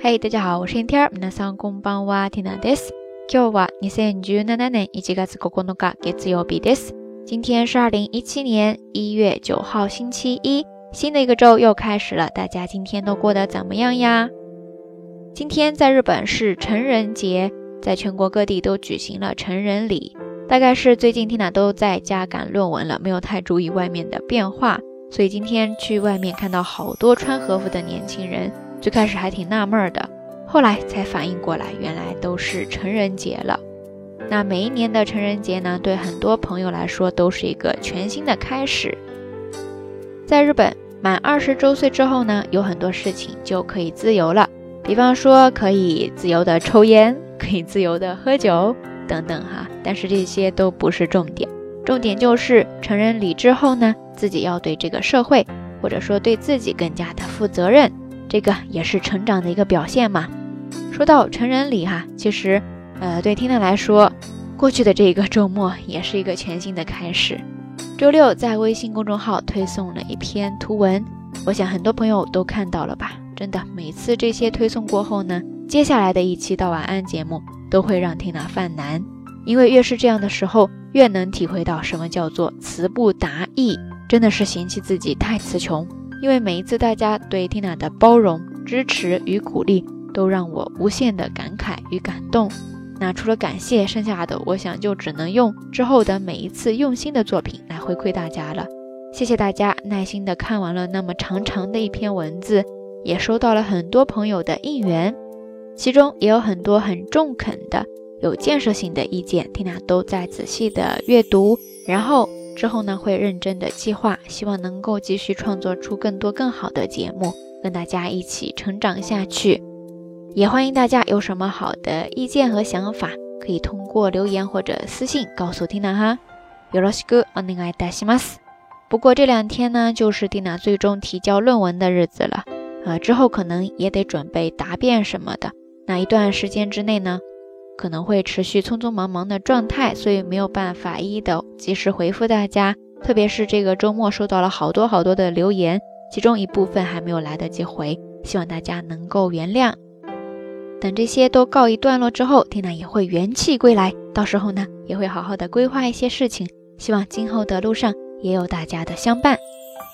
嘿，大家好，我是天天。皆さんこんばんは、ティナです。今日は二千十七年一月九日月曜日です。今天是二零一七年一月九号，星期一，新的一个周又开始了。大家今天都过得怎么样呀？今天在日本是成人节，在全国各地都举行了成人礼。大概是最近 Tina 都在家赶论文了，没有太注意外面的变化，所以今天去外面看到好多穿和服的年轻人。 最开始还挺纳闷的，后来才反应过来，原来都是成人节了。那每一年的成人节呢，对很多朋友来说都是一个全新的开始。在日本，满二十周岁之后呢，有很多事情就可以自由了，比方说可以自由的抽烟，可以自由的喝酒等等哈。但是这些都不是重点，重点就是成人礼之后呢，自己要对这个社会或者说对自己更加的负责任。这个也是成长的一个表现嘛。说到成人礼哈，其实，呃，对听的来说，过去的这一个周末也是一个全新的开始。周六在微信公众号推送了一篇图文，我想很多朋友都看到了吧？真的，每次这些推送过后呢，接下来的一期到晚安节目都会让听娜犯难，因为越是这样的时候，越能体会到什么叫做词不达意，真的是嫌弃自己太词穷。因为每一次大家对 Tina 的包容、支持与鼓励，都让我无限的感慨与感动。那除了感谢，剩下的我想就只能用之后的每一次用心的作品来回馈大家了。谢谢大家耐心的看完了那么长长的一篇文字，也收到了很多朋友的应援，其中也有很多很中肯的、有建设性的意见，Tina 都在仔细的阅读，然后。之后呢，会认真的计划，希望能够继续创作出更多更好的节目，跟大家一起成长下去。也欢迎大家有什么好的意见和想法，可以通过留言或者私信告诉 Tina 哈。よろしくお願いいたします。不过这两天呢，就是 Tina 最终提交论文的日子了，呃，之后可能也得准备答辩什么的。那一段时间之内呢？ 可能会持续匆匆忙忙的状态，所以没有办法一一的及时回复大家。特别是这个周末收到了好多好多的留言，其中一部分还没有来得及回，希望大家能够原谅。等这些都告一段落之后，缇娜也会元气归来，到时候呢也会好好的规划一些事情，希望今后的路上也有大家的相伴。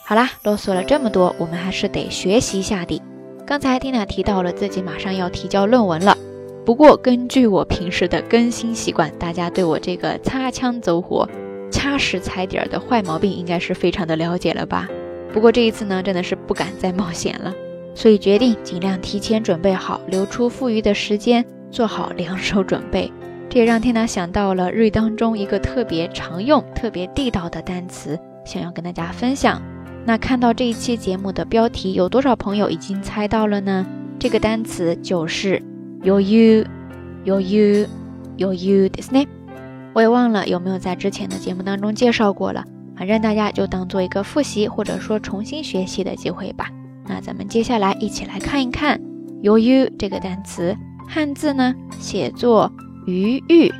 好啦，啰嗦了这么多，我们还是得学习一下的。刚才缇娜提到了自己马上要提交论文了。不过，根据我平时的更新习惯，大家对我这个擦枪走火、掐实踩点的坏毛病应该是非常的了解了吧？不过这一次呢，真的是不敢再冒险了，所以决定尽量提前准备好，留出富余的时间做好两手准备。这也让天娜想到了日语当中一个特别常用、特别地道的单词，想要跟大家分享。那看到这一期节目的标题，有多少朋友已经猜到了呢？这个单词就是。有 you，有 you，有 you ですね。我也忘了有没有在之前的节目当中介绍过了，反正大家就当做一个复习或者说重新学习的机会吧。那咱们接下来一起来看一看有 you 这个单词，汉字呢写作余裕，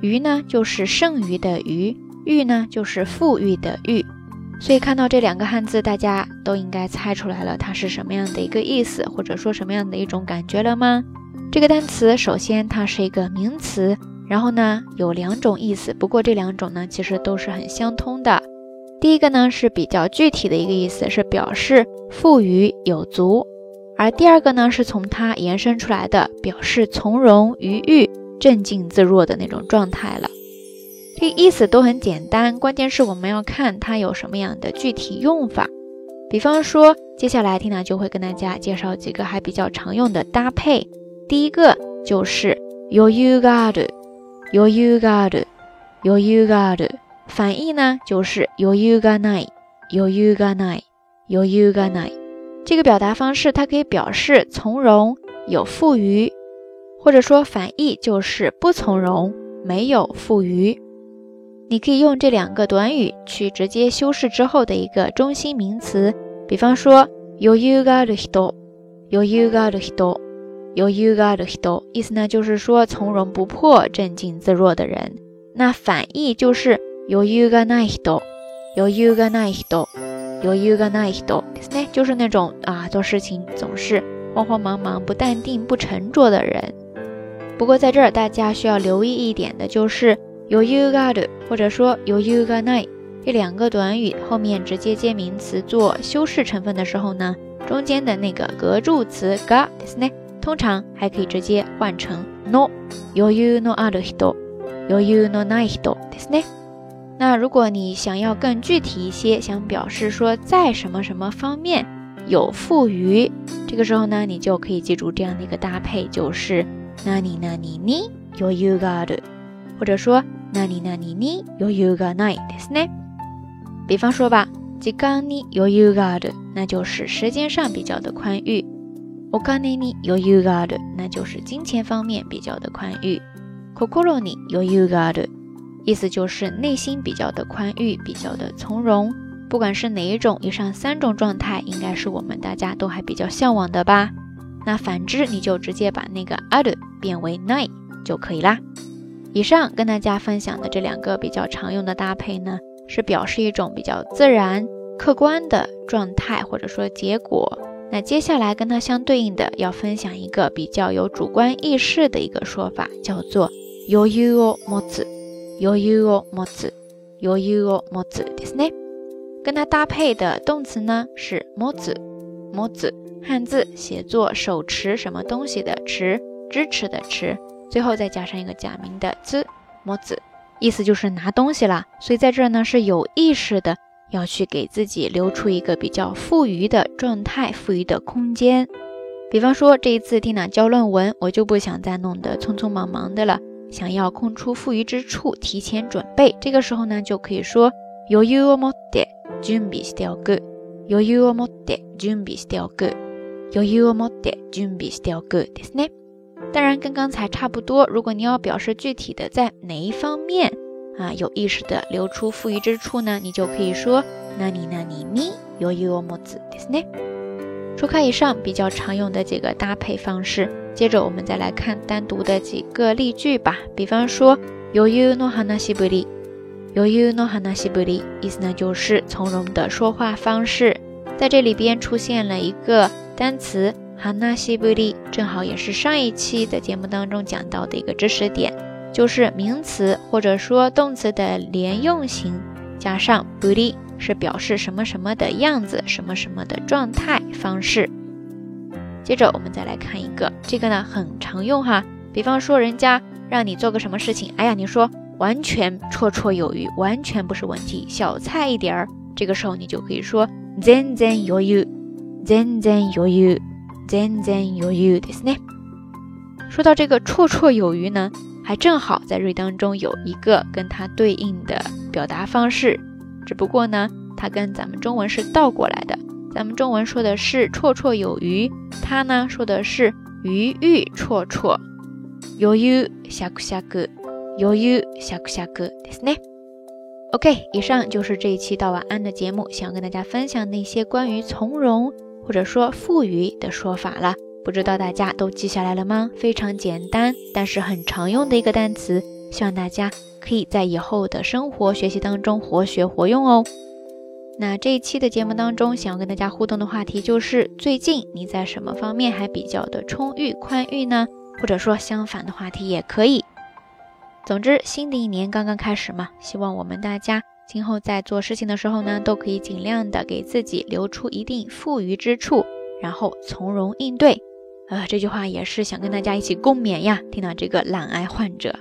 余呢就是剩余的余，裕呢就是富裕的裕。所以看到这两个汉字，大家都应该猜出来了，它是什么样的一个意思，或者说什么样的一种感觉了吗？ 这个单词首先它是一个名词，然后呢有两种意思，不过这两种呢其实都是很相通的。第一个呢是比较具体的一个意思，是表示富裕有足；而第二个呢是从它延伸出来的，表示从容愉悦、镇静自若的那种状态了。这个意思都很简单，关键是我们要看它有什么样的具体用法。比方说，接下来缇娜就会跟大家介绍几个还比较常用的搭配。第一个就是 you got，有 you got，有 you got，反义呢就是 you got nine，有 you got nine，有 you got nine。这个表达方式它可以表示从容、有富余，或者说反义就是不从容、没有富余。你可以用这两个短语去直接修饰之后的一个中心名词，比方说有 you got 人，有 you got 人。有 you got hito，意思呢就是说从容不迫、镇静自若的人。那反义就是有 you got n i hito，有 you got n i hito，有 you got n i hito，意思呢就是那种啊做事情总是 慌慌忙忙、不淡定、不沉着的人。不过在这儿大家需要留意一点的就是，有 you got 或者说有 you got night 这两个短语后面直接接名词做修饰成分的时候呢，中间的那个格助词 got ですね， 通常还可以直接换成 no 有 you no other 人，有 you no night 人ですね。那如果你想要更具体一些，想表示说在什么什么方面有富余，这个时候呢，你就可以记住这样的一个搭配，就是那你那你你有 you got，或者说那你那你你有 you got night ですね。比方说吧，時間に有 you got，那就是时间上比较的宽裕； お金に有 you got，那就是金钱方面比较的宽裕；心に有 you got。意思就是内心比较的宽裕，比较的从容。不管是哪一种，以上三种状态，应该是我们大家都还比较向往的吧？那反之，你就直接把那个 other 变为 night 就可以啦。以上跟大家分享的这两个比较常用的搭配呢，是表示一种比较自然、客观的状态或者说结果。 那接下来跟它相对应的，要分享一个比较有主观意识的一个说法，叫做 you you mo 余裕を持つ、余裕を持つですね。跟它搭配的动词呢是持つ、持つ，汉字写作手持什么东西的持，支持的持，最后再加上一个假名的つ、持つ，意思就是拿东西啦。所以在这呢是有意识的 要去给自己留出一个比较富余的状态、富余的空间。比方说这一次听娜交论文，我就不想再弄得匆匆忙忙的了。想要空出富余之处，提前准备，这个时候呢，就可以说余裕を持って準備しておく。余裕を持って準備しておく。余裕を持って準備しておくですね。当然，跟刚才差不多。如果你要表示具体的在哪一方面 啊，有意识的留出富余之处呢，你就可以说何々に余裕を持つですね。说开以上比较常用的几个搭配方式。接着我们再来看单独的几个例句吧。比方说，余裕の話ぶり，余裕の話ぶり，意思呢就是从容的说话方式。在这里边出现了一个单词話ぶり，正好也是上一期的节目当中讲到的一个知识点， 就是名词或者说动词的连用型加上ぶり，是表示什么什么的样子，什么什么的状态方式。接着我们再来看一个，这个呢很常用哈。比方说人家让你做个什么事情，哎呀，你说完全绰绰有余，完全不是问题，小菜一碟儿。这个时候你就可以说全然余裕，全然余裕，全然余裕ですね。说到这个绰绰有余呢， 还正好在日语当中有一个跟它对应的表达方式，只不过呢，它跟咱们中文是倒过来的。咱们中文说的是绰绰有余，它呢说的是余裕绰绰。余裕しゃくしゃく、余裕しゃくしゃくですね。OK，以上就是这一期到晚安的节目，想跟大家分享那些关于从容或者说富余的说法了。 不知道大家都记下来了吗？非常简单，但是很常用的一个单词，希望大家可以在以后的生活学习当中活学活用哦。那这一期的节目当中，想要跟大家互动的话题就是：最近你在什么方面还比较的充裕宽裕呢？或者说相反的话题也可以。总之，新的一年刚刚开始嘛，希望我们大家今后在做事情的时候呢，都可以尽量的给自己留出一定富余之处，然后从容应对。呃，这句话也是想跟大家一起共勉呀。听到这个懒癌患者，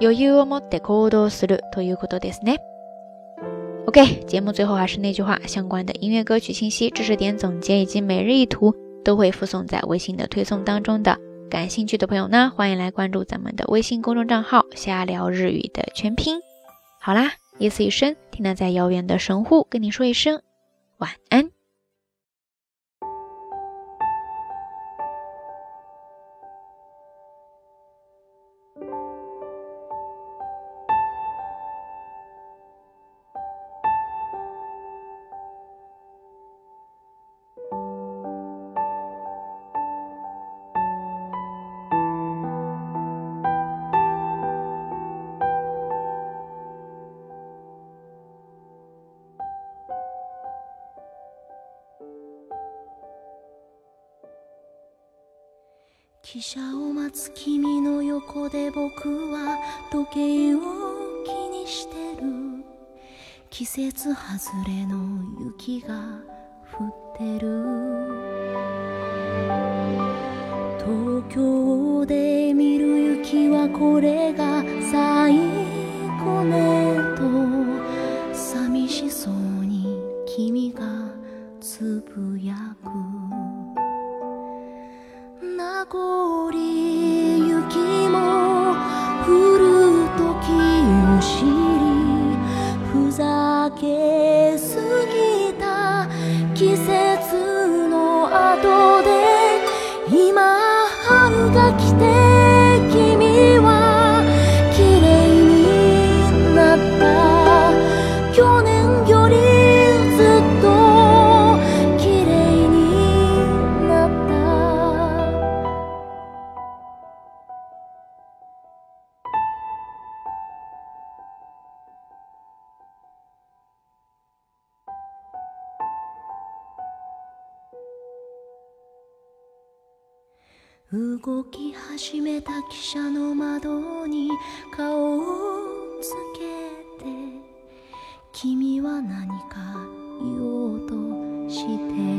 余裕を持って行動するということですね。OK，节目最后还是那句话，相关的音乐歌曲信息、知识点总结以及每日一图都会附送在微信的推送当中的。感兴趣的朋友呢，欢迎来关注咱们的微信公众账号“瞎聊日语”的全拼。好啦，一此一生，听娜在遥远的神户跟你说一声晚安。 汽車を待つ君の横で僕は時計を気にしてる。季節外れの雪が降ってる。東京で見る雪はこれが最後ねと。寂しそうに君がつぶやく。動き始めた汽車の窓に顔をつけて君は何か言おうとして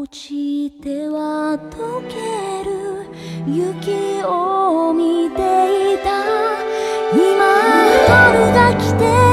落ちては溶ける。雪を見ていた。今春が来て。